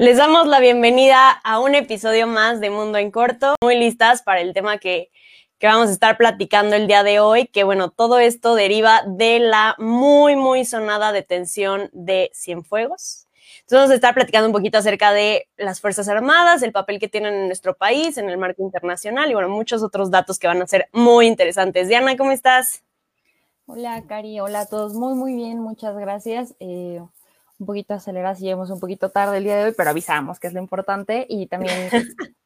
Les damos la bienvenida a un episodio más de Mundo en Corto. Muy listas para el tema que, vamos a estar platicando el día de hoy, que bueno, todo esto deriva de la muy, muy sonada detención de Cienfuegos. Entonces vamos a estar platicando un poquito acerca de las Fuerzas Armadas, el papel que tienen en nuestro país, en el marco internacional y bueno, muchos otros datos que van a ser muy interesantes. Diana, ¿cómo estás? Hola, Cari. Hola a todos. Muy, muy bien. Muchas gracias. Eh, un poquito aceleradas y llegamos un poquito tarde el día de hoy, pero avisamos que es lo importante y también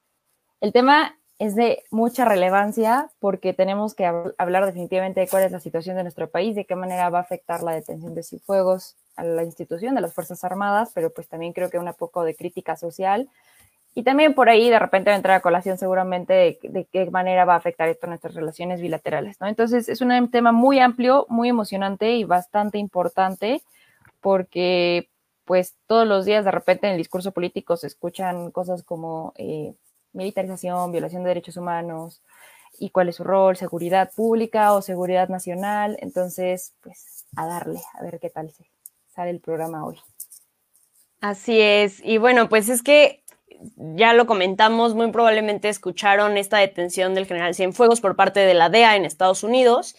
el tema es de mucha relevancia porque tenemos que hablar definitivamente de cuál es la situación de nuestro país, de qué manera va a afectar la detención de Cifuegos a la institución de las Fuerzas Armadas, pero pues también creo que un poco de crítica social. Y también por ahí de repente va a entrar a colación seguramente de, de, qué manera va a afectar esto a nuestras relaciones bilaterales, ¿no? Entonces es un tema muy amplio, muy emocionante y bastante importante porque pues todos los días de repente en el discurso político se escuchan cosas como eh, militarización, violación de derechos humanos y cuál es su rol, seguridad pública o seguridad nacional. Entonces, pues a darle, a ver qué tal sale el programa hoy. Así es. Y bueno, pues es que ya lo comentamos, muy probablemente escucharon esta detención del general Cienfuegos por parte de la DEA en Estados Unidos.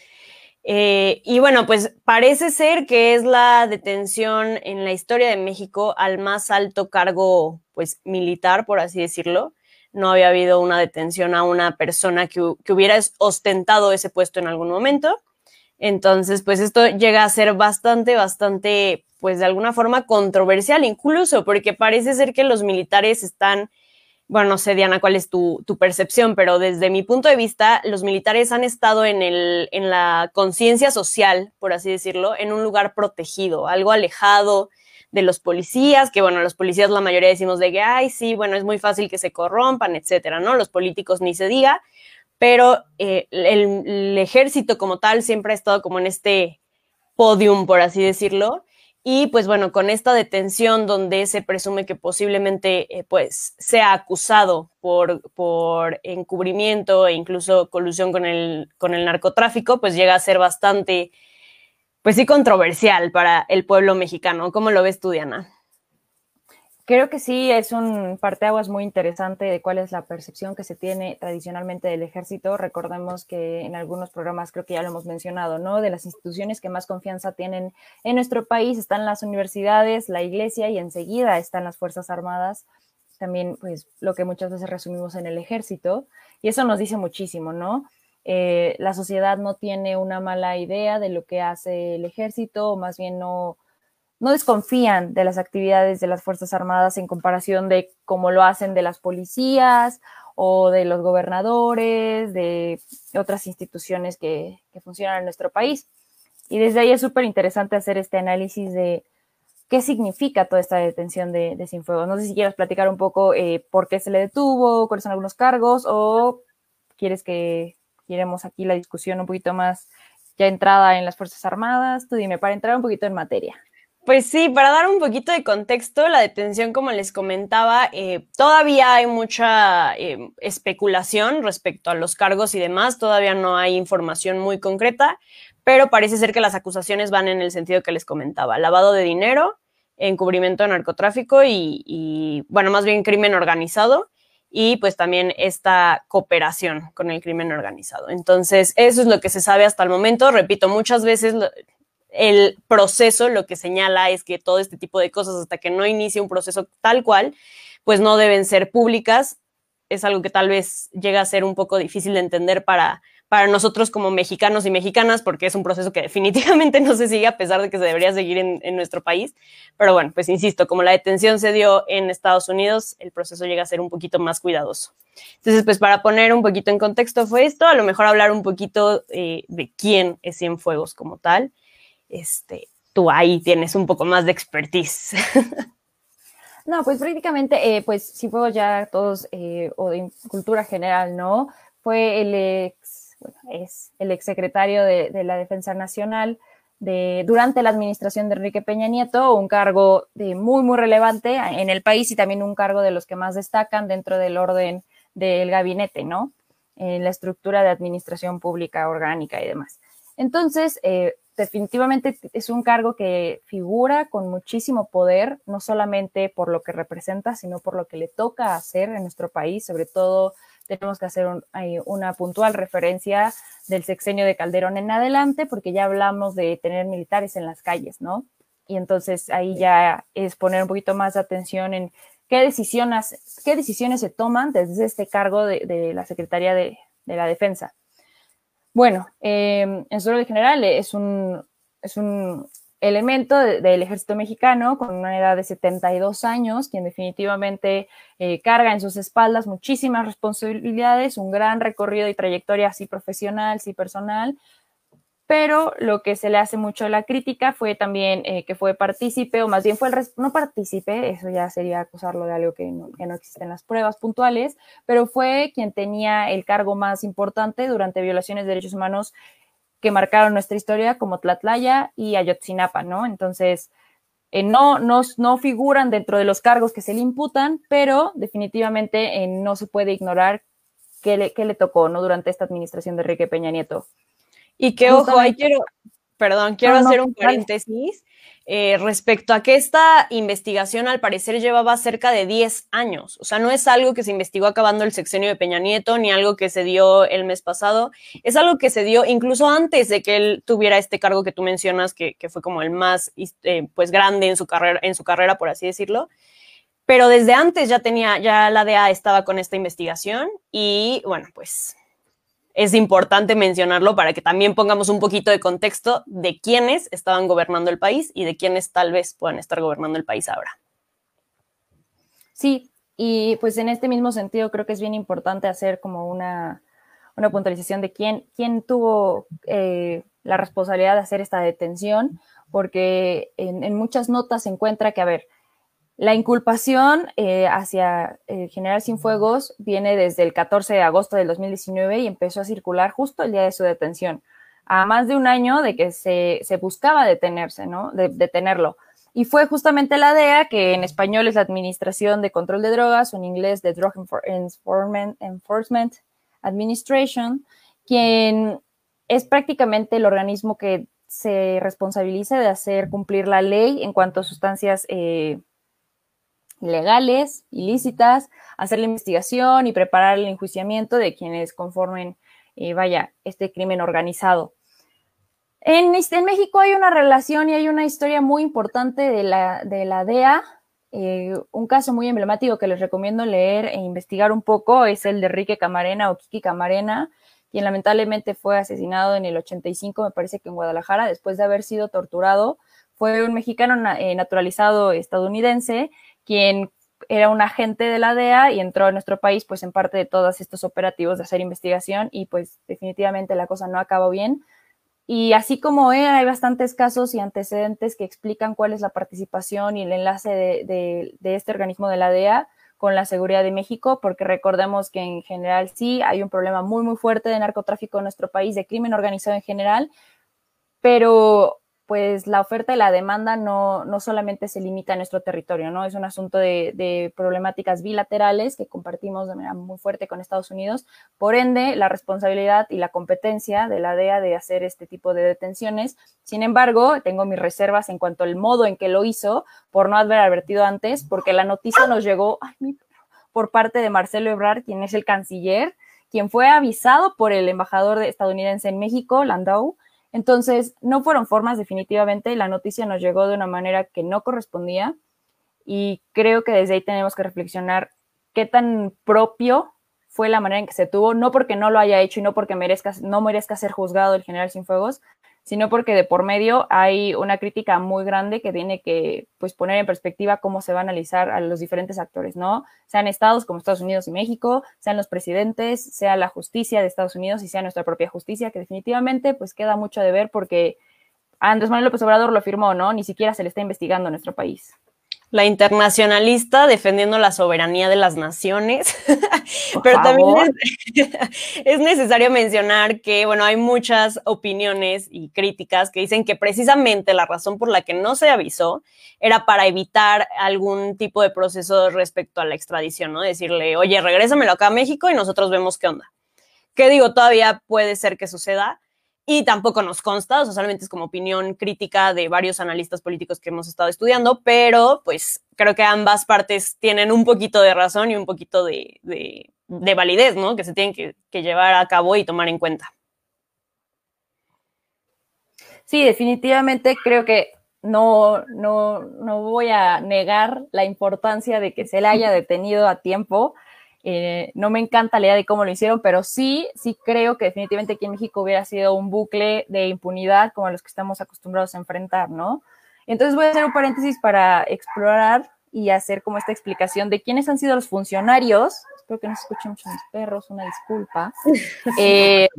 Eh, y bueno, pues parece ser que es la detención en la historia de México al más alto cargo, pues militar, por así decirlo. No había habido una detención a una persona que, que hubiera ostentado ese puesto en algún momento. Entonces, pues esto llega a ser bastante, bastante, pues de alguna forma controversial, incluso porque parece ser que los militares están bueno, no sé, Diana, cuál es tu, percepción, pero desde mi punto de vista, los militares han estado en, el, en la conciencia social, por así decirlo, en un lugar protegido, algo alejado de los policías, que bueno, los policías la mayoría decimos de que, ay, sí, bueno, es muy fácil que se corrompan, etcétera, ¿no? Los políticos ni se diga, pero eh, el, el ejército como tal siempre ha estado como en este podium, por así decirlo, y pues bueno, con esta detención donde se presume que posiblemente eh, pues sea acusado por, por encubrimiento e incluso colusión con el, con el narcotráfico, pues llega a ser bastante, pues sí, controversial para el pueblo mexicano. ¿Cómo lo ves tú, Diana? Creo que sí, es un parteaguas muy interesante de cuál es la percepción que se tiene tradicionalmente del ejército. Recordemos que en algunos programas, creo que ya lo hemos mencionado, ¿no? De las instituciones que más confianza tienen en nuestro país están las universidades, la iglesia y enseguida están las Fuerzas Armadas. También, pues, lo que muchas veces resumimos en el ejército. Y eso nos dice muchísimo, ¿no? Eh, la sociedad no tiene una mala idea de lo que hace el ejército, o más bien no no desconfían de las actividades de las Fuerzas Armadas en comparación de cómo lo hacen de las policías o de los gobernadores, de otras instituciones que, funcionan en nuestro país. Y desde ahí es súper interesante hacer este análisis de qué significa toda esta detención de, de. No sé si quieres platicar un poco eh, por qué se le detuvo, cuáles son algunos cargos, o quieres que queremos aquí la discusión un poquito más ya entrada en las Fuerzas Armadas. Tú dime, para entrar un poquito en materia. Pues sí, para dar un poquito de contexto, la detención, como les comentaba, eh, todavía hay mucha eh, especulación respecto a los cargos y demás, todavía no hay información muy concreta, pero parece ser que las acusaciones van en el sentido que les comentaba, lavado de dinero, encubrimiento de narcotráfico y, y bueno, más bien crimen organizado y pues también esta cooperación con el crimen organizado. Entonces, eso es lo que se sabe hasta el momento. Repito, muchas veces el proceso lo que señala es que todo este tipo de cosas, hasta que no inicie un proceso tal cual, pues no deben ser públicas. Es algo que tal vez llega a ser un poco difícil de entender para, para nosotros como mexicanos y mexicanas, porque es un proceso que definitivamente no se sigue a pesar de que se debería seguir en, nuestro país. Pero bueno, pues insisto, como la detención se dio en Estados Unidos, el proceso llega a ser un poquito más cuidadoso. Entonces, pues para poner un poquito en contexto fue esto, a lo mejor hablar un poquito eh, de quién es Cienfuegos como tal este, tú ahí tienes un poco más de expertise. No, pues prácticamente, eh, pues si puedo ya todos, eh, o de cultura general, ¿no? Fue el ex, bueno, es el ex secretario de, de la Defensa Nacional, de, durante la administración de Enrique Peña Nieto, un cargo de muy, muy relevante en el país y también un cargo de los que más destacan dentro del orden del gabinete, ¿no? En la estructura de administración pública orgánica y demás. Entonces, eh, definitivamente es un cargo que figura con muchísimo poder, no solamente por lo que representa, sino por lo que le toca hacer en nuestro país, sobre todo tenemos que hacer una puntual referencia del sexenio de Calderón en adelante, porque ya hablamos de tener militares en las calles, ¿no? Y entonces ahí ya es poner un poquito más de atención en qué decisiones, qué decisiones se toman desde este cargo de, la Secretaría de, la Defensa. Bueno, eh, en su orden general es un, es un elemento del ejército mexicano con una edad de 72 años, quien definitivamente eh, carga en sus espaldas muchísimas responsabilidades, un gran recorrido y trayectoria así profesional, sí personal, pero lo que se le hace mucho la crítica fue también eh, que fue partícipe, o más bien fue el, no partícipe, eso ya sería acusarlo de algo que no, que no existen las pruebas puntuales, pero fue quien tenía el cargo más importante durante violaciones de derechos humanos que marcaron nuestra historia como Tlatlaya y Ayotzinapa, ¿no? Entonces, eh, no, no, no, figuran dentro de los cargos que se le imputan, pero definitivamente eh, no se puede ignorar qué le, qué le, tocó, ¿no? Durante esta administración de Enrique Peña Nieto. Y que, ojo, ahí quiero, perdón, quiero hacer un paréntesis. Eh, respecto a que esta investigación al parecer llevaba cerca de 10 años. O sea, no es algo que se investigó acabando el sexenio de Peña Nieto, ni algo que se dio el mes pasado. Es algo que se dio incluso antes de que él tuviera este cargo que tú mencionas, que, fue como el más eh, pues grande en su carrera, en su carrera, por así decirlo. Pero desde antes ya tenía, ya la DEA estaba con esta investigación y bueno, pues es importante mencionarlo para que también pongamos un poquito de contexto de quiénes estaban gobernando el país y de quiénes tal vez puedan estar gobernando el país ahora. Sí, y pues en este mismo sentido creo que es bien importante hacer como una, una puntualización de quién, quién tuvo eh, la responsabilidad de hacer esta detención, porque en, en muchas notas se encuentra que, a ver, la inculpación eh, hacia el general Cienfuegos viene desde el 14 de agosto del 2019 y empezó a circular justo el día de su detención, a más de un año de que se, buscaba detenerse, ¿no? De, detenerlo. Y fue justamente la DEA, que en español es la Administración de Control de Drogas, o en inglés de Drug Enforcement Administration, quien es prácticamente el organismo que se responsabiliza de hacer cumplir la ley en cuanto a sustancias eh, legales, ilícitas, hacer la investigación y preparar el enjuiciamiento de quienes conformen, eh, vaya, este crimen organizado. En, en, México hay una relación y hay una historia muy importante de la, de la DEA. Eh, un caso muy emblemático que les recomiendo leer e investigar un poco es el de Enrique Camarena o Kiki Camarena, quien lamentablemente fue asesinado en el 85, me parece que en Guadalajara, después de haber sido torturado. Fue un mexicano eh, naturalizado estadounidense quien era un agente de la DEA y entró a nuestro país pues en parte de todos estos operativos de hacer investigación y pues definitivamente la cosa no acabó bien. Y así como él, hay bastantes casos y antecedentes que explican cuál es la participación y el enlace de, de este organismo de la DEA con la seguridad de México, porque recordemos que en general sí hay un problema muy, muy fuerte de narcotráfico en nuestro país, de crimen organizado en general, pero pues la oferta y la demanda no, no solamente se limita a nuestro territorio, ¿no? Es un asunto de, problemáticas bilaterales que compartimos de manera muy fuerte con Estados Unidos. Por ende, la responsabilidad y la competencia de la DEA de hacer este tipo de detenciones. Sin embargo, tengo mis reservas en cuanto al modo en que lo hizo, por no haber advertido antes, porque la noticia nos llegó por parte de Marcelo Ebrard, quien es el canciller, quien fue avisado por el embajador estadounidense en México, Landau, entonces, no fueron formas definitivamente, la noticia nos llegó de una manera que no correspondía y creo que desde ahí tenemos que reflexionar qué tan propio fue la manera en que se tuvo, no porque no lo haya hecho y no porque merezca, no merezca ser juzgado el general Cienfuegos, sino porque de por medio hay una crítica muy grande que tiene que pues, poner en perspectiva cómo se va a analizar a los diferentes actores, ¿no? Sean estados como Estados Unidos y México, sean los presidentes, sea la justicia de Estados Unidos y sea nuestra propia justicia, que definitivamente pues queda mucho de ver porque Andrés Manuel López Obrador lo firmó, ¿no? Ni siquiera se le está investigando a nuestro país. La internacionalista defendiendo la soberanía de las naciones, pero también es, necesario mencionar que, bueno, hay muchas opiniones y críticas que dicen que precisamente la razón por la que no se avisó era para evitar algún tipo de proceso respecto a la extradición, ¿no? Decirle, oye, regrésamelo acá a México y nosotros vemos qué onda. Que digo, todavía puede ser que suceda, y tampoco nos consta, o sea, solamente es como opinión crítica de varios analistas políticos que hemos estado estudiando, pero pues creo que ambas partes tienen un poquito de razón y un poquito de, validez, ¿no? Que se tienen que, llevar a cabo y tomar en cuenta. Sí, definitivamente creo que no, no, no voy a negar la importancia de que se le haya detenido a tiempo eh, no me encanta la idea de cómo lo hicieron, pero sí, sí creo que definitivamente aquí en México hubiera sido un bucle de impunidad como los que estamos acostumbrados a enfrentar, ¿no? Entonces voy a hacer un paréntesis para explorar y hacer como esta explicación de quiénes han sido los funcionarios, espero que no se escuchen mucho mis perros, una disculpa, eh,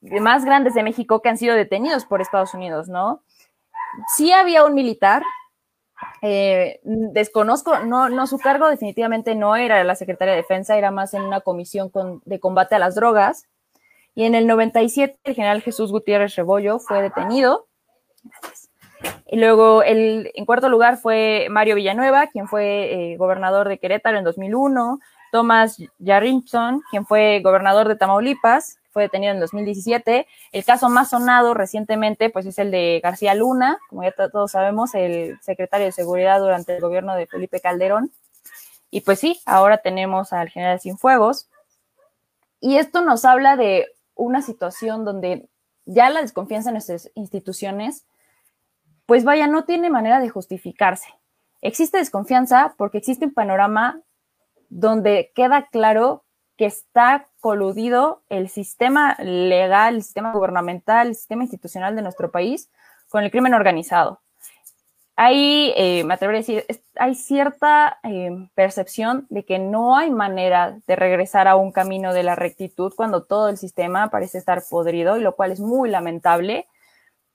más grandes de México que han sido detenidos por Estados Unidos, ¿no? Sí había un militar eh, desconozco, no, no, su cargo definitivamente no era la Secretaría de Defensa, era más en una comisión de combate a las drogas. Y en el 97 el general Jesús Gutiérrez Rebollo fue detenido. Y luego el, en cuarto lugar fue Mario Villanueva, quien fue eh, gobernador de Querétaro en 2001. Thomas Yarrington, quien fue gobernador de Tamaulipas fue detenido en 2017. El caso más sonado recientemente, pues es el de García Luna, como ya todos sabemos, el secretario de Seguridad durante el gobierno de Felipe Calderón. Y pues sí, ahora tenemos al general Cienfuegos. Y esto nos habla de una situación donde ya la desconfianza en nuestras instituciones, pues vaya, no tiene manera de justificarse. Existe desconfianza porque existe un panorama donde queda claro que está coludido el sistema legal, el sistema gubernamental, el sistema institucional de nuestro país con el crimen organizado. Hay, eh, me atrevería a decir, hay cierta eh, percepción de que no hay manera de regresar a un camino de la rectitud cuando todo el sistema parece estar podrido, y lo cual es muy lamentable.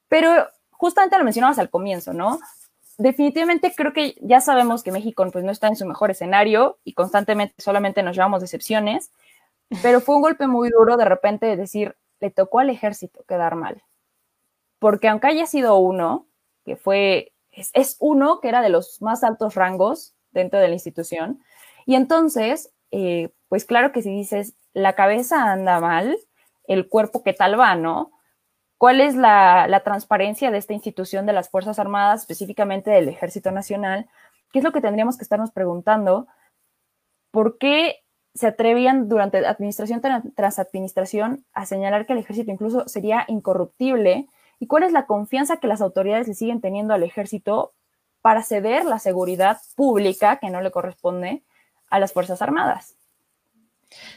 Pero justamente lo mencionabas al comienzo, ¿no? Definitivamente creo que ya sabemos que México pues, no está en su mejor escenario y constantemente solamente nos llevamos decepciones, pero fue un golpe muy duro de repente decir, le tocó al ejército quedar mal. Porque aunque haya sido uno, que fue, es, uno que era de los más altos rangos dentro de la institución, y entonces, eh, pues claro que si dices, la cabeza anda mal, el cuerpo qué tal va, ¿no? ¿Cuál es la, transparencia de esta institución de las Fuerzas Armadas, específicamente del Ejército Nacional? ¿Qué es lo que tendríamos que estarnos preguntando? ¿Por qué se atrevían durante administración tras administración a señalar que el ejército incluso sería incorruptible? ¿Y cuál es la confianza que las autoridades le siguen teniendo al ejército para ceder la seguridad pública que no le corresponde a las Fuerzas Armadas?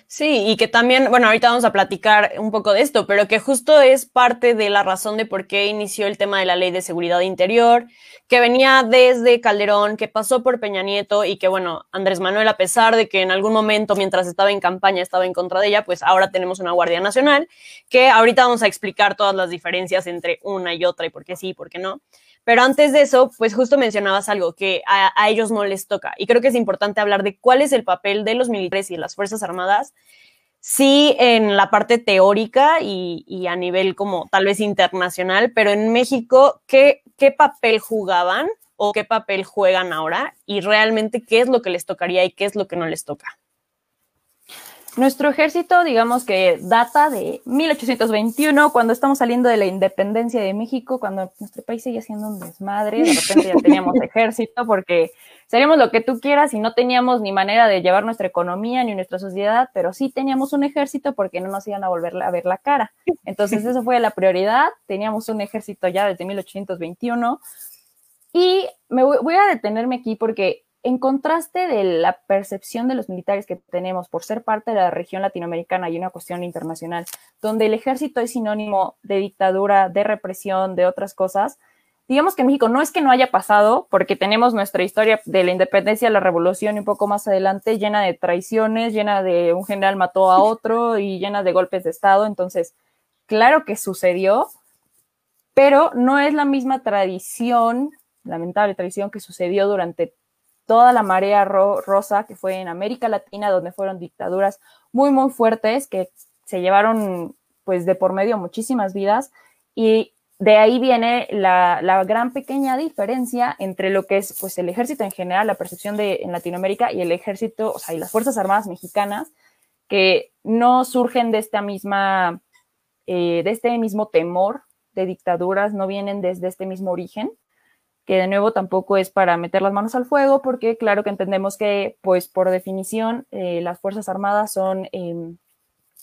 Sí, y que también, bueno, ahorita vamos a platicar un poco de esto, pero que justo es parte de la razón de por qué inició el tema de la ley de seguridad interior, que venía desde Calderón, que pasó por Peña Nieto y que, bueno, Andrés Manuel, a pesar de que en algún momento mientras estaba en campaña estaba en contra de ella, pues ahora tenemos una Guardia Nacional, que ahorita vamos a explicar todas las diferencias entre una y otra y por qué sí y por qué no. Pero antes de eso, pues justo mencionabas algo que a, ellos no les toca. Y creo que es importante hablar de cuál es el papel de los militares y de las Fuerzas Armadas, sí en la parte teórica y, a nivel como tal vez internacional, pero en México, ¿qué, ¿qué papel jugaban o qué papel juegan ahora? Y realmente, ¿qué es lo que les tocaría y qué es lo que no les toca? Nuestro ejército, digamos que data de 1821, cuando estamos saliendo de la independencia de México, cuando nuestro país sigue siendo un desmadre, de repente ya teníamos ejército, porque seríamos lo que tú quieras y no teníamos ni manera de llevar nuestra economía ni nuestra sociedad, pero sí teníamos un ejército porque no nos iban a volver a ver la cara. Entonces, eso fue la prioridad. Teníamos un ejército ya desde 1821. Y me voy a detenerme aquí porque en contraste de la percepción de los militares que tenemos por ser parte de la región latinoamericana y una cuestión internacional, donde el ejército es sinónimo de dictadura, de represión, de otras cosas, digamos que en México no es que no haya pasado, porque tenemos nuestra historia de la independencia, la revolución y un poco más adelante llena de traiciones, llena de un general mató a otro y llena de golpes de Estado. Entonces, claro que sucedió, pero no es la misma tradición, lamentable tradición que sucedió durante toda la marea rosa que fue en América Latina, donde fueron dictaduras muy, muy fuertes que se llevaron pues de por medio muchísimas vidas. Y de ahí viene la, gran pequeña diferencia entre lo que es pues el ejército en general, la percepción de en Latinoamérica y el ejército, o sea, y las Fuerzas Armadas mexicanas, que no surgen de esta misma, eh, de este mismo temor de dictaduras, no vienen desde este mismo origen, que de nuevo tampoco es para meter las manos al fuego, porque claro que entendemos que, pues por definición, eh, las Fuerzas Armadas son em,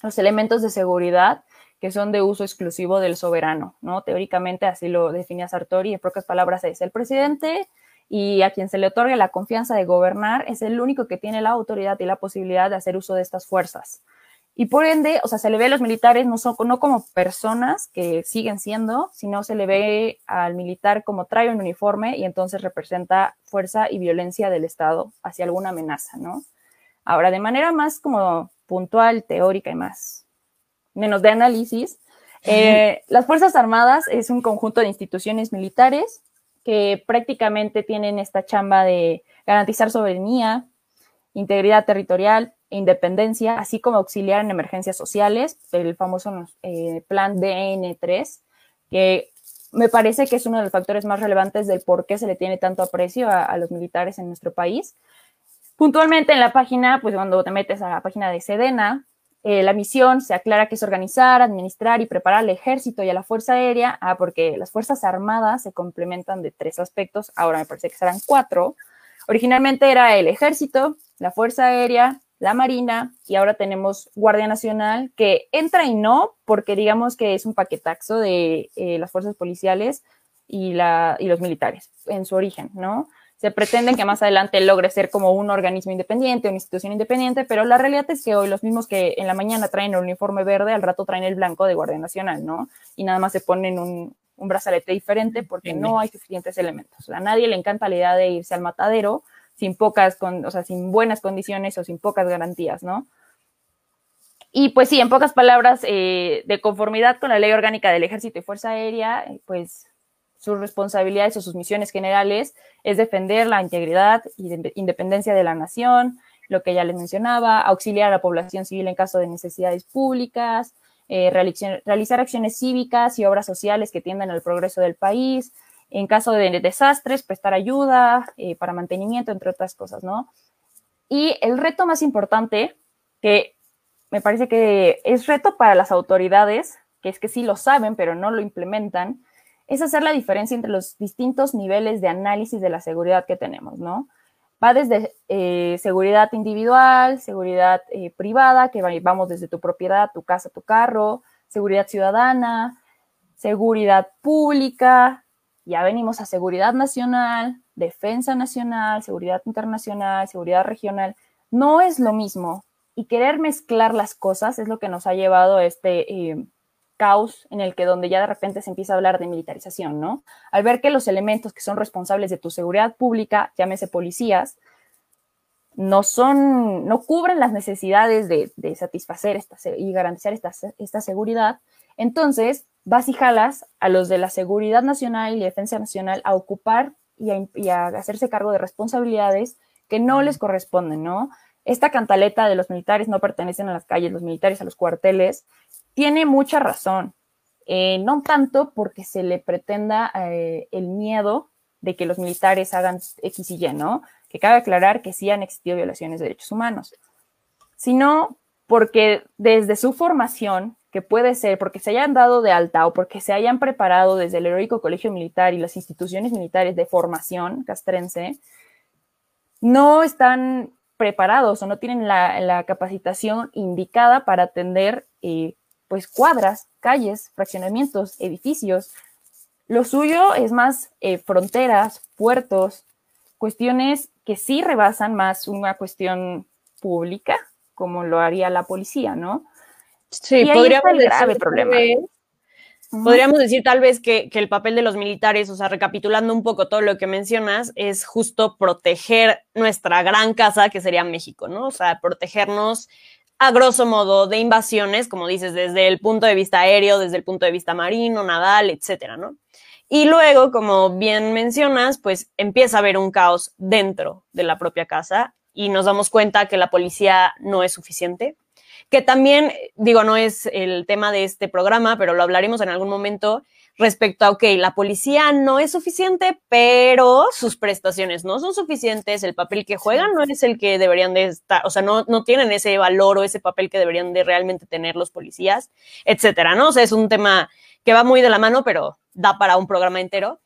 los elementos de seguridad que son de uso exclusivo del soberano, ¿no? Teóricamente así lo definía Sartori, en pocas palabras es el presidente y a quien se le otorgue la confianza de gobernar es el único que tiene la autoridad y la posibilidad de hacer uso de estas fuerzas. Y por ende, o sea, se le ve a los militares no, son, no como personas que siguen siendo, sino se le ve al militar como trae un uniforme y entonces representa fuerza y violencia del Estado hacia alguna amenaza, ¿no? Ahora, de manera más como puntual, teórica y más menos de análisis. Eh, las Fuerzas Armadas es un conjunto de instituciones militares que prácticamente tienen esta chamba de garantizar soberanía, integridad territorial independencia, así como auxiliar en emergencias sociales, el famoso eh, plan DN3, que me parece que es uno de los factores más relevantes del por qué se le tiene tanto aprecio a los militares en nuestro país. Puntualmente en la página, pues cuando te metes a la página de Sedena, eh, la misión se aclara que es organizar, administrar y preparar al ejército y a la Fuerza Aérea, ah, porque las Fuerzas Armadas se complementan de tres aspectos, ahora me parece que serán cuatro. Originalmente era el ejército, la Fuerza Aérea, la Marina y ahora tenemos Guardia Nacional que entra y no, porque digamos que es un paquetaxo de eh, las fuerzas policiales y, la, y los militares en su origen, ¿no? se pretende que más adelante logre ser como un organismo independiente, una institución independiente, pero la realidad es que hoy los mismos que en la mañana traen el uniforme verde, al rato traen el blanco de Guardia Nacional, ¿no? Y nada más se ponen un, brazalete diferente porque no hay suficientes elementos. A nadie le encanta la idea de irse al matadero sin pocas, o sea, sin buenas condiciones o sin pocas garantías, ¿no? Y pues sí, en pocas palabras, eh, de conformidad con la ley orgánica del Ejército y Fuerza Aérea, eh, pues sus responsabilidades o sus misiones generales es defender la integridad y independencia de la nación, lo que ya les mencionaba, auxiliar a la población civil en caso de necesidades públicas, eh, realizar acciones cívicas y obras sociales que tiendan al progreso del país, en caso de desastres, prestar ayuda eh, para mantenimiento, entre otras cosas, ¿no? Y el reto más importante, que me parece que es reto para las autoridades, que es que sí lo saben, pero no lo implementan, es hacer la diferencia entre los distintos niveles de análisis de la seguridad que tenemos, ¿no? Va desde eh, seguridad individual, seguridad eh, privada, que vamos desde tu propiedad, tu casa, tu carro, seguridad ciudadana, seguridad pública, ya venimos a seguridad nacional, defensa nacional, seguridad internacional, seguridad regional. No es lo mismo y querer mezclar las cosas es lo que nos ha llevado a este eh, caos en el que donde ya de repente se empieza a hablar de militarización, ¿no? Al ver que los elementos que son responsables de tu seguridad pública, llámese policías, no son, no cubren las necesidades de, satisfacer y garantizar esta seguridad, entonces vas y jalas a los de la seguridad nacional y defensa nacional a ocupar y a, hacerse cargo de responsabilidades que no les corresponden, ¿no? Esta cantaleta de los militares no pertenecen a las calles, los militares a los cuarteles, tiene mucha razón. Eh, no tanto porque se le pretenda eh, el miedo de que los militares hagan X y Y, ¿no? Que cabe aclarar que sí han existido violaciones de derechos humanos, sino porque desde su formación, que puede ser porque se hayan dado de alta o porque se hayan preparado desde el heroico colegio militar y las instituciones militares de formación castrense, no están preparados o no tienen la, capacitación indicada para atender eh, pues cuadras, calles, fraccionamientos, edificios. Lo suyo es más eh, fronteras, puertos, cuestiones que sí rebasan más una cuestión pública, como lo haría la policía, ¿no? Sí, podríamos decir, grave problema. Podríamos decir tal vez que, que, el papel de los militares, o sea, recapitulando un poco todo lo que mencionas, es justo proteger nuestra gran casa, que sería México, ¿no? O sea, protegernos a grosso modo, de invasiones, como dices, desde el punto de vista aéreo, desde el punto de vista marino, naval, etcétera, ¿no? Y luego, como bien mencionas, pues empieza a haber un caos dentro de la propia casa y nos damos cuenta que la policía no es suficiente, que también, digo, no es el tema de este programa, pero lo hablaremos en algún momento respecto a, ok, la policía no es suficiente, pero sus prestaciones no son suficientes, el papel que juegan no es el que deberían de estar, o sea, no, no tienen ese valor o ese papel que deberían de realmente tener los policías, etcétera, ¿no? O sea, es un tema que va muy de la mano, pero da para un programa entero.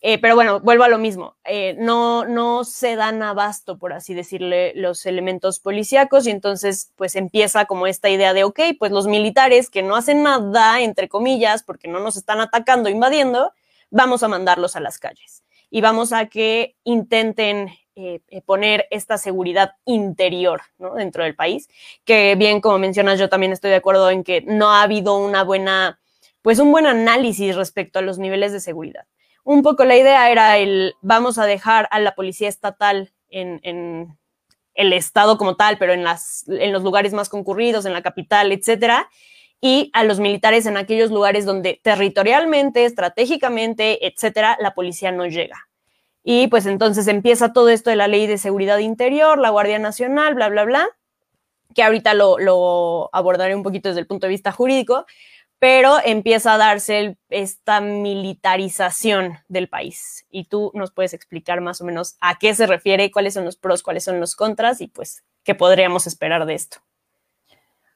Eh, pero bueno, vuelvo a lo mismo. Eh, no, no se dan abasto, por así decirle, los elementos policíacos y entonces pues empieza como esta idea de, ok, pues los militares que no hacen nada, entre comillas, porque no nos están atacando, invadiendo, vamos a mandarlos a las calles y vamos a que intenten eh, poner esta seguridad interior ¿no? dentro del país, que bien como mencionas, yo también estoy de acuerdo en que no ha habido una buena, pues un buen análisis respecto a los niveles de seguridad un poco la idea era el vamos a dejar a la policía estatal en, el estado como tal, pero en, los lugares más concurridos, en la capital, etcétera, y a los militares en aquellos lugares donde territorialmente, estratégicamente, etcétera, la policía no llega. Y pues entonces empieza todo esto de la ley de seguridad interior, la Guardia Nacional, bla, bla, bla, que ahorita lo, lo abordaré un poquito desde el punto de vista jurídico, pero empieza a darse esta militarización del país. Y tú nos puedes explicar más o menos a qué se refiere, cuáles son los pros, cuáles son los contras y pues qué podríamos esperar de esto.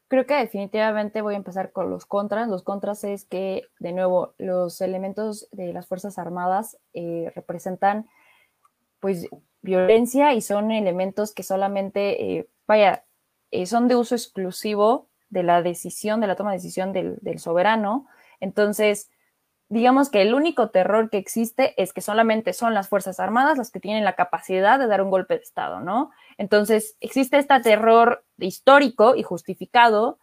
Creo que definitivamente voy a empezar con los contras. Los contras es que, de nuevo, los elementos de las Fuerzas Armadas eh, representan pues violencia y son elementos que solamente, eh, vaya, eh, son de uso exclusivo de la decisión, de la toma de decisión del, soberano. Entonces, digamos que el único terror que existe es que solamente son las Fuerzas Armadas las que tienen la capacidad de dar un golpe de Estado, ¿no? Entonces, existe este terror histórico y justificado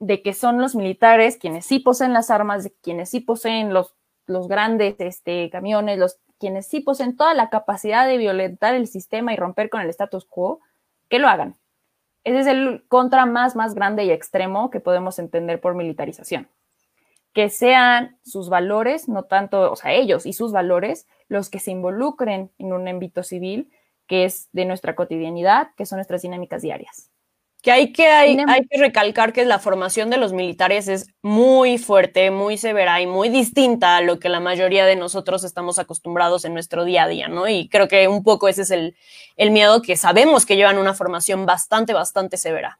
de que son los militares quienes sí poseen las armas, quienes sí poseen los, los grandes este, camiones, los, quienes sí poseen toda la capacidad de violentar el sistema y romper con el status quo, que lo hagan. Ese es el contra más, más grande y extremo que podemos entender por militarización. Que sean sus valores, no tanto, o sea, ellos y sus valores, los que se involucren en un ámbito civil que es de nuestra cotidianidad, que son nuestras dinámicas diarias. Que hay que, hay, hay que recalcar que la formación de los militares es muy fuerte, muy severa y muy distinta a lo que la mayoría de nosotros estamos acostumbrados en nuestro día a día, ¿no? Y creo que un poco ese es el, el miedo que sabemos que llevan una formación bastante, bastante severa.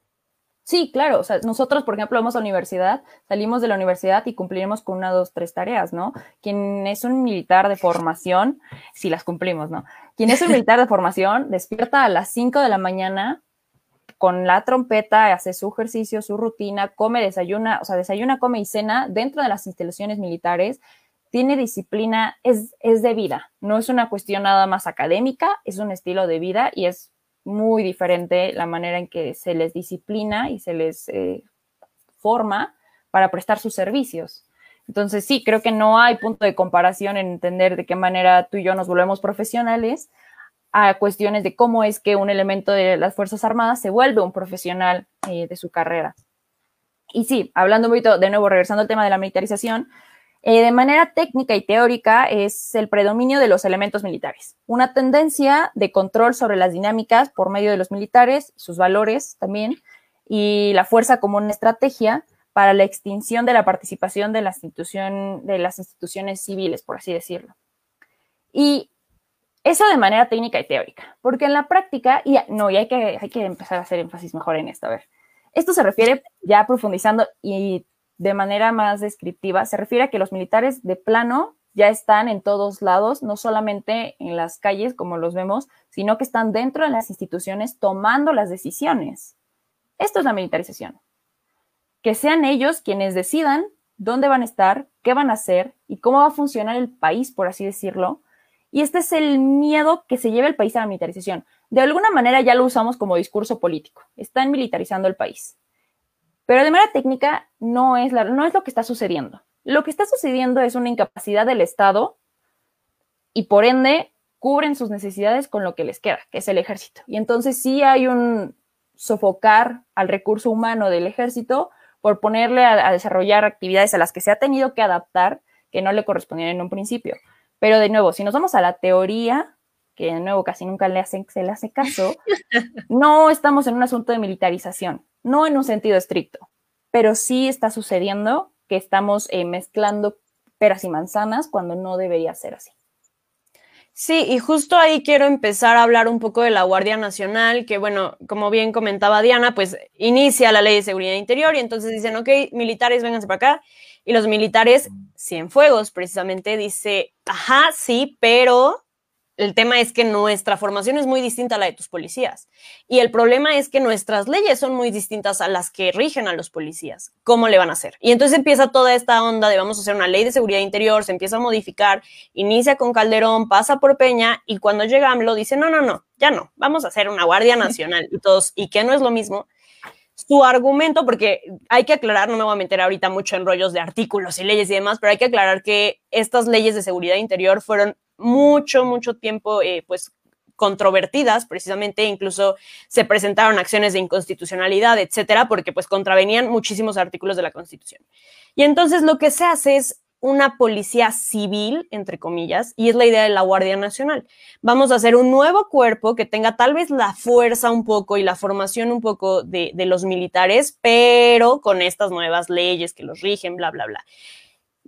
Sí, claro. O sea, nosotros, por ejemplo, vamos a la universidad, salimos de la universidad y cumpliremos con una, dos, tres tareas, ¿no? Quien es un militar de formación, si las cumplimos, ¿no? Quien es un militar de formación despierta a las cinco de la mañana con la trompeta, hace su ejercicio, su rutina, come, desayuna, o sea, desayuna, come y cena dentro de las instalaciones militares, tiene disciplina, es, es de vida, no es una cuestión nada más académica, es un estilo de vida y es muy diferente la manera en que se les disciplina y se les eh, forma para prestar sus servicios. Entonces, sí, creo que no hay punto de comparación en entender de qué manera tú y yo nos volvemos profesionales a cuestiones de cómo es que un elemento de las Fuerzas Armadas se vuelve un profesional eh, de su carrera. Y sí, hablando un poquito, de nuevo, regresando al tema de la militarización, eh, de manera técnica y teórica es el predominio de los elementos militares, una tendencia de control sobre las dinámicas por medio de los militares, sus valores también, y la fuerza como una estrategia para la extinción de la participación de la institución, de las instituciones civiles, por así decirlo. Y eso de manera técnica y teórica, porque en la práctica, y no, y hay que, hay que empezar a hacer énfasis mejor en esto, a ver. Esto se refiere, ya profundizando y de manera más descriptiva, se refiere a que los militares de plano ya están en todos lados, no solamente en las calles como los vemos, sino que están dentro de las instituciones tomando las decisiones. Esto es la militarización. Que sean ellos quienes decidan dónde van a estar, qué van a hacer y cómo va a funcionar el país, por así decirlo, y este es el miedo que se lleva el país a la militarización. De alguna manera ya lo usamos como discurso político. Están militarizando el país. Pero de manera técnica no es, no es lo que está sucediendo. Lo que está sucediendo es una incapacidad del Estado y por ende cubren sus necesidades con lo que les queda, que es el ejército. Y entonces sí hay un sofocar al recurso humano del ejército por ponerle a desarrollar actividades a las que se ha tenido que adaptar que no le correspondían en un principio. Pero de nuevo, si nos vamos a la teoría, que de nuevo casi nunca le hacen, se le hace caso, no estamos en un asunto de militarización, no en un sentido estricto, pero sí está sucediendo que estamos eh, mezclando peras y manzanas cuando no debería ser así. Sí, y justo ahí quiero empezar a hablar un poco de la Guardia Nacional, que bueno, como bien comentaba Diana, pues inicia la ley de seguridad interior y entonces dicen, ok, militares, vénganse para acá. Y los militares, Cienfuegos, precisamente, dice, ajá, sí, pero el tema es que nuestra formación es muy distinta a la de tus policías. Y el problema es que nuestras leyes son muy distintas a las que rigen a los policías. ¿Cómo le van a hacer? Y entonces empieza toda esta onda de vamos a hacer una ley de seguridad interior, se empieza a modificar, inicia con Calderón, pasa por Peña y cuando llega AMLO dice, no, no, no, ya no, vamos a hacer una Guardia Nacional y todos, y que no es lo mismo. Su argumento, porque hay que aclarar, no me voy a meter ahorita mucho en rollos de artículos y leyes y demás, pero hay que aclarar que estas leyes de seguridad interior fueron mucho, mucho tiempo, eh, pues controvertidas, precisamente incluso se presentaron acciones de inconstitucionalidad, etcétera, porque pues contravenían muchísimos artículos de la Constitución. Y entonces lo que se hace es una policía civil, entre comillas, y es la idea de la Guardia Nacional. Vamos a hacer un nuevo cuerpo que tenga tal vez la fuerza un poco y la formación un poco de, de los militares, pero con estas nuevas leyes que los rigen, bla, bla, bla.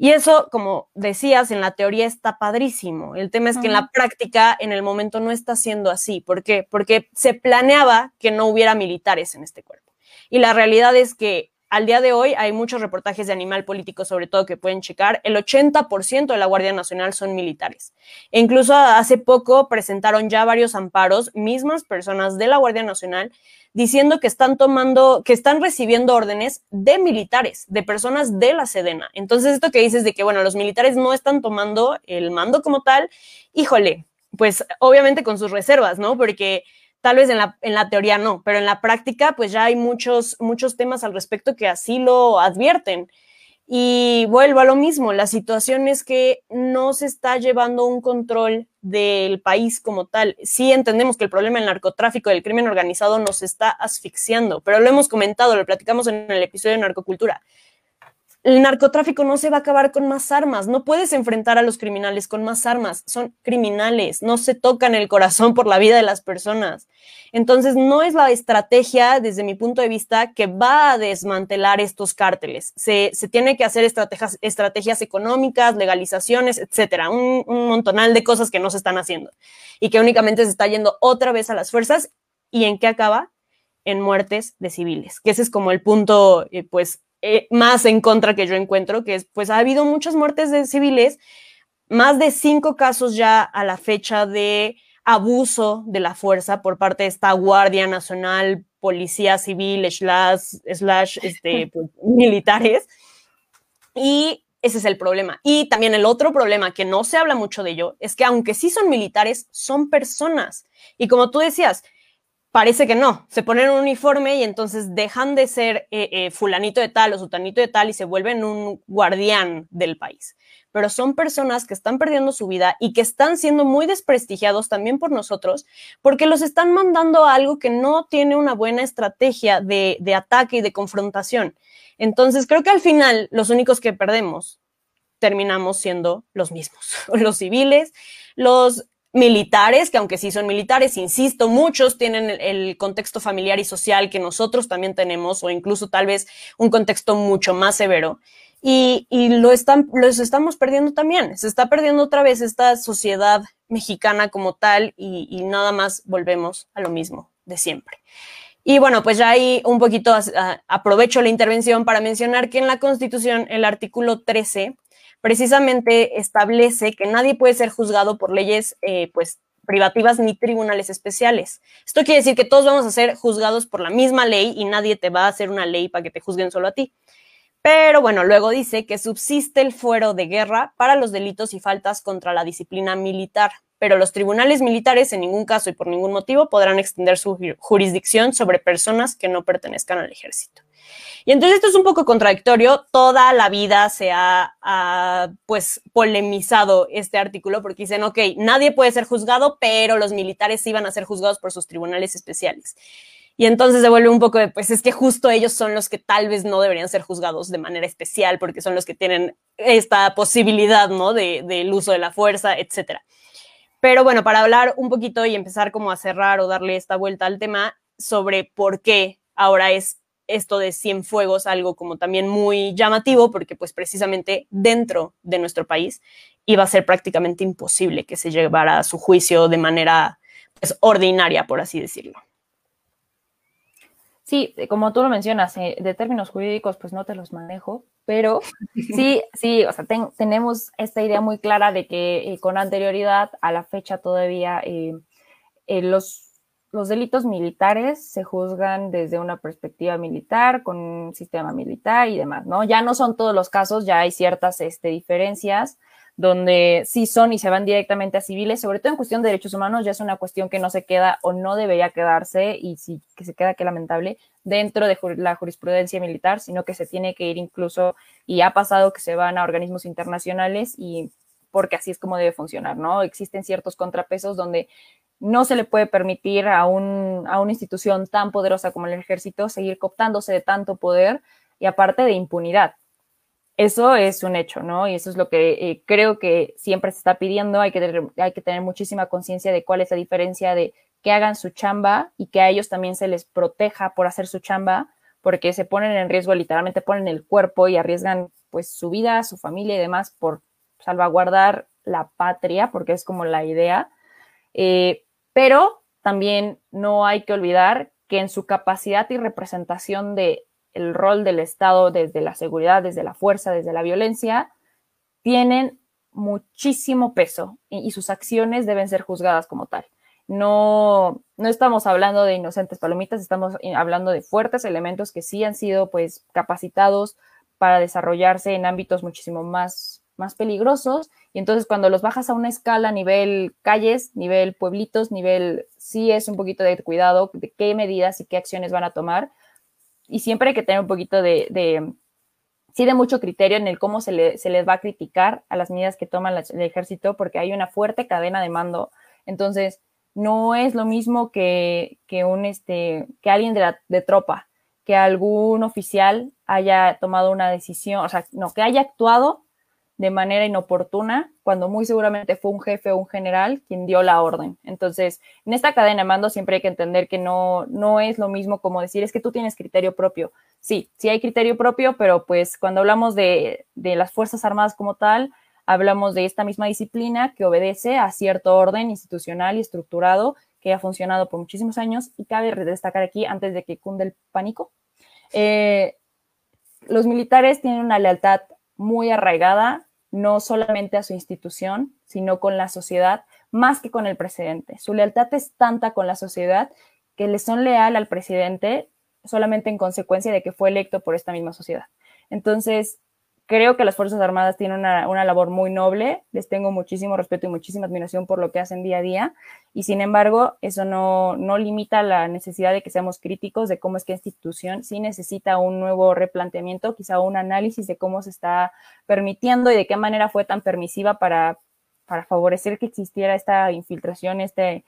Y eso, como decías, en la teoría está padrísimo. El tema es que en la práctica, en el momento, no está siendo así. ¿Por qué? Porque se planeaba que no hubiera militares en este cuerpo. Y la realidad es que al día de hoy hay muchos reportajes de Animal Político, sobre todo, que pueden checar. El 80% de la Guardia Nacional son militares. E incluso hace poco presentaron ya varios amparos, mismas personas de la Guardia Nacional, diciendo que están tomando, que están recibiendo órdenes de militares, de personas de la Sedena. Entonces, esto que dices de que, bueno, los militares no están tomando el mando como tal, híjole, pues obviamente con sus reservas, ¿no? Porque Tal vez en la, en la teoría no, pero en la práctica pues ya hay muchos, muchos temas al respecto que así lo advierten. Y vuelvo a lo mismo, la situación es que no se está llevando un control del país como tal. Sí entendemos que el problema del narcotráfico, del crimen organizado nos está asfixiando, pero lo hemos comentado, lo platicamos en el episodio de narcocultura el narcotráfico no se va a acabar con más armas. No puedes enfrentar a los criminales con más armas. Son criminales, no se tocan el corazón por la vida de las personas. Entonces, no es la estrategia, desde mi punto de vista, que va a desmantelar estos cárteles. Se, tiene que hacer estrategias, estrategias económicas, legalizaciones, etcétera. Un, montonal de cosas que no se están haciendo y que únicamente se está yendo otra vez a las fuerzas. ¿Y en qué acaba? En muertes de civiles, que ese es como el punto, eh, pues, eh, más en contra que yo encuentro, que es, pues ha habido muchas muertes de civiles, más de cinco casos ya a la fecha de abuso de la fuerza por parte de esta Guardia Nacional, Policía Civil, slash, slash este, pues, militares. Y ese es el problema. Y también el otro problema, que no se habla mucho de ello, es que aunque sí son militares, son personas. Y como tú decías, parece que no. Se ponen un uniforme y entonces dejan de ser eh, eh, fulanito de tal o sutanito de tal y se vuelven un guardián del país. Pero son personas que están perdiendo su vida y que están siendo muy desprestigiados también por nosotros porque los están mandando a algo que no tiene una buena estrategia de, de ataque y de confrontación. Entonces creo que al final los únicos que perdemos terminamos siendo los mismos, los civiles, los militares, que aunque sí son militares, insisto, muchos tienen el, contexto familiar y social que nosotros también tenemos, o incluso tal vez un contexto mucho más severo. Y, lo están, los estamos perdiendo también. Se está perdiendo otra vez esta sociedad mexicana como tal y, nada más volvemos a lo mismo de siempre. Y bueno, pues ya ahí un poquito aprovecho la intervención para mencionar que en la Constitución el artículo 13 precisamente establece que nadie puede ser juzgado por leyes eh, pues privativas ni tribunales especiales. Esto quiere decir que todos vamos a ser juzgados por la misma ley y nadie te va a hacer una ley para que te juzguen solo a ti. Pero bueno, luego dice que subsiste el fuero de guerra para los delitos y faltas contra la disciplina militar, pero los tribunales militares en ningún caso y por ningún motivo podrán extender su jurisdicción sobre personas que no pertenezcan al ejército. Y entonces esto es un poco contradictorio. Toda la vida se ha, pues polemizado este artículo porque dicen, ok, nadie puede ser juzgado, pero los militares van a ser juzgados por sus tribunales especiales. Y entonces se vuelve un poco de, pues es que justo ellos son los que tal vez no deberían ser juzgados de manera especial porque son los que tienen esta posibilidad, ¿no? De, del uso de la fuerza, etcétera. Pero bueno, para hablar un poquito y empezar como a cerrar o darle esta vuelta al tema sobre por qué ahora es esto de Cienfuegos algo como también muy llamativo, porque pues precisamente dentro de nuestro país iba a ser prácticamente imposible que se llevara a su juicio de manera pues, ordinaria, por así decirlo. Sí, como tú lo mencionas, eh, de términos jurídicos, pues no te los manejo, pero sí, sí, o sea, tenemos esta idea muy clara de que eh, con anterioridad a la fecha todavía eh, los, los delitos militares se juzgan desde una perspectiva militar, con un sistema militar y demás, ¿no? Ya no son todos los casos, ya hay ciertas este, diferencias donde sí son y se van directamente a civiles, sobre todo en cuestión de derechos humanos, ya es una cuestión que no se queda o no debería quedarse, y sí que se queda, que lamentable, dentro de la jurisprudencia militar, sino que se tiene que ir incluso, y ha pasado que se van a organismos internacionales y porque así es como debe funcionar, ¿no? Existen ciertos contrapesos donde no se le puede permitir a, un, a una institución tan poderosa como el ejército seguir cooptándose de tanto poder y aparte de impunidad. Eso es un hecho, ¿no? Y eso es lo que eh, creo que siempre se está pidiendo. Hay que, tener, hay que tener muchísima conciencia de cuál es la diferencia de que hagan su chamba y que a ellos también se les proteja por hacer su chamba, porque se ponen en riesgo, literalmente ponen el cuerpo y arriesgan pues su vida, su familia y demás por salvaguardar la patria, porque es como la idea. Eh, pero también no hay que olvidar que en su capacidad y representación de el rol del Estado desde la seguridad, desde la fuerza, desde la violencia, tienen muchísimo peso y, sus acciones deben ser juzgadas como tal. No, no estamos hablando de inocentes palomitas, estamos hablando de fuertes elementos que sí han sido pues capacitados para desarrollarse en ámbitos muchísimo más, más peligrosos. Y entonces cuando los bajas a una escala nivel calles, nivel pueblitos, nivel, sí es un poquito de cuidado de qué medidas y qué acciones van a tomar, y siempre hay que tener un poquito de, sí, de mucho criterio en el cómo se, le, se les va a criticar a las medidas que toma el ejército, porque hay una fuerte cadena de mando. Entonces, no es lo mismo que, que un, este, que alguien de, de tropa, que algún oficial haya tomado una decisión, o sea, no, que haya actuado de manera inoportuna, cuando muy seguramente fue un jefe o un general quien dio la orden. Entonces, en esta cadena de mando siempre hay que entender que no, no es lo mismo como decir, es que tú tienes criterio propio. Sí, sí hay criterio propio, pero pues cuando hablamos de, de las Fuerzas Armadas como tal, hablamos de esta misma disciplina que obedece a cierto orden institucional y estructurado que ha funcionado por muchísimos años y cabe destacar aquí, antes de que cunde el pánico, eh, los militares tienen una lealtad muy arraigada no solamente a su institución, sino con la sociedad, más que con el presidente. Su lealtad es tanta con la sociedad que le son leal al presidente solamente en consecuencia de que fue electo por esta misma sociedad. Entonces, creo que las Fuerzas Armadas tienen una, labor muy noble, les tengo muchísimo respeto y muchísima admiración por lo que hacen día a día, y sin embargo, eso no, no limita la necesidad de que seamos críticos de cómo es que la institución sí necesita un nuevo replanteamiento, quizá un análisis de cómo se está permitiendo y de qué manera fue tan permisiva para, para favorecer que existiera esta infiltración, este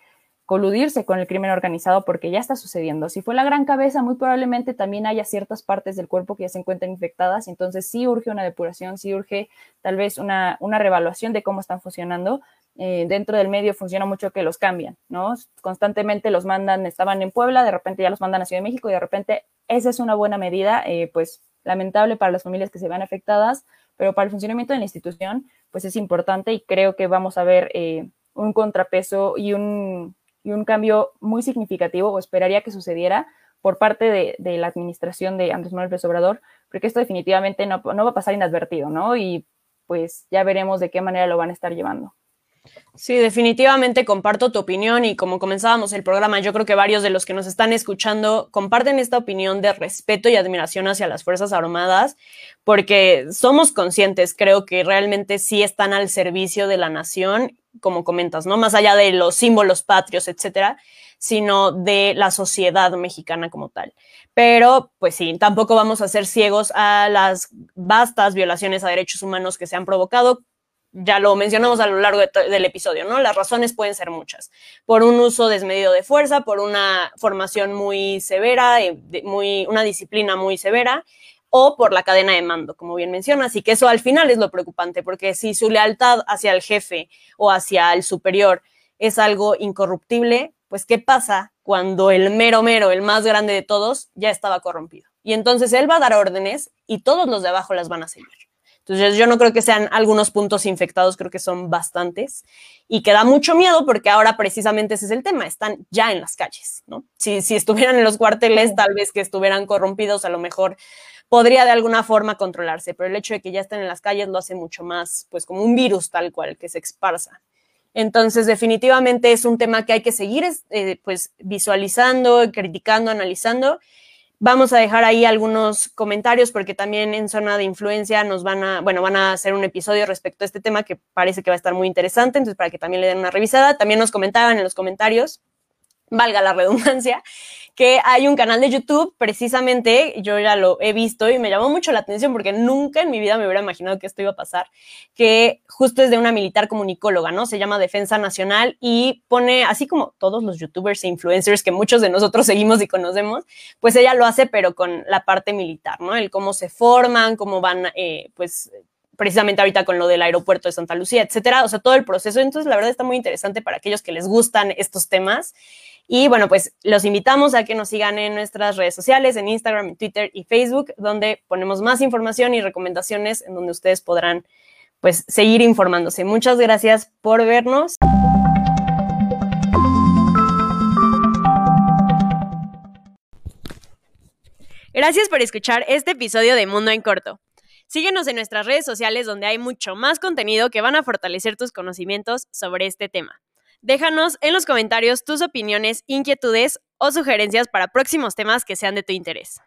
coludirse con el crimen organizado porque ya está sucediendo. Si fue la gran cabeza, muy probablemente también haya ciertas partes del cuerpo que ya se encuentran infectadas, entonces sí urge una depuración, sí urge tal vez una, una revaluación de cómo están funcionando. Eh, dentro del medio funciona mucho que los cambian, ¿no? Constantemente los mandan, estaban en Puebla, de repente ya los mandan a Ciudad de México y de repente esa es una buena medida, eh, pues lamentable para las familias que se van afectadas, pero para el funcionamiento de la institución, pues es importante y creo que vamos a ver eh, un contrapeso y un, y un cambio muy significativo, o esperaría que sucediera por parte de, la administración de Andrés Manuel López Obrador, porque esto definitivamente no, no va a pasar inadvertido, ¿no? Y pues ya veremos de qué manera lo van a estar llevando. Sí, definitivamente comparto tu opinión y como comenzábamos el programa, yo creo que varios de los que nos están escuchando comparten esta opinión de respeto y admiración hacia las Fuerzas Armadas, porque somos conscientes, creo que realmente sí están al servicio de la nación, como comentas, ¿no? Más allá de los símbolos patrios, etcétera, sino de la sociedad mexicana como tal. Pero, pues sí, tampoco vamos a ser ciegos a las vastas violaciones a derechos humanos que se han provocado ya lo mencionamos a lo largo del episodio, ¿no? Las razones pueden ser muchas. Por un uso desmedido de fuerza, por una formación muy severa, eh, muy, una disciplina muy severa, o por la cadena de mando, como bien mencionas, y que eso al final es lo preocupante, porque si su lealtad hacia el jefe o hacia el superior es algo incorruptible, pues ¿qué pasa cuando el mero mero, el más grande de todos, ya estaba corrompido? Y entonces él va a dar órdenes y todos los de abajo las van a seguir. Entonces yo no creo que sean algunos puntos infectados, creo que son bastantes y que da mucho miedo porque ahora precisamente ese es el tema, están ya en las calles, ¿no? Si, si estuvieran en los cuarteles, tal vez que estuvieran corrompidos, a lo mejor podría de alguna forma controlarse, pero el hecho de que ya estén en las calles lo hace mucho más, pues como un virus tal cual, que se esparza. Entonces, definitivamente es un tema que hay que seguir eh, pues, visualizando, criticando, analizando Vamos a dejar ahí algunos comentarios porque también en zona de influencia nos van a, bueno, van a hacer un episodio respecto a este tema que parece que va a estar muy interesante, entonces para que también le den una revisada. También nos comentaban en los comentarios valga la redundancia, que hay un canal de YouTube, precisamente, yo ya lo he visto y me llamó mucho la atención porque nunca en mi vida me hubiera imaginado que esto iba a pasar, que justo es de una militar comunicóloga, ¿no? Se llama Defensa Nacional y pone, así como todos los youtubers e influencers que muchos de nosotros seguimos y conocemos, pues ella lo hace, pero con la parte militar, ¿no? El cómo se forman, cómo van, eh, pues, precisamente ahorita con lo del aeropuerto de Santa Lucía, etcétera, o sea, todo el proceso. Entonces, la verdad está muy interesante para aquellos que les gustan estos temas. Y bueno, pues los invitamos a que nos sigan en nuestras redes sociales, en Instagram, Twitter y Facebook, donde ponemos más información y recomendaciones en donde ustedes podrán pues seguir informándose. Muchas gracias por vernos. Gracias por escuchar este episodio de Mundo en Corto. Síguenos en nuestras redes sociales donde hay mucho más contenido que van a fortalecer tus conocimientos sobre este tema. Déjanos en los comentarios tus opiniones, inquietudes o sugerencias para próximos temas que sean de tu interés.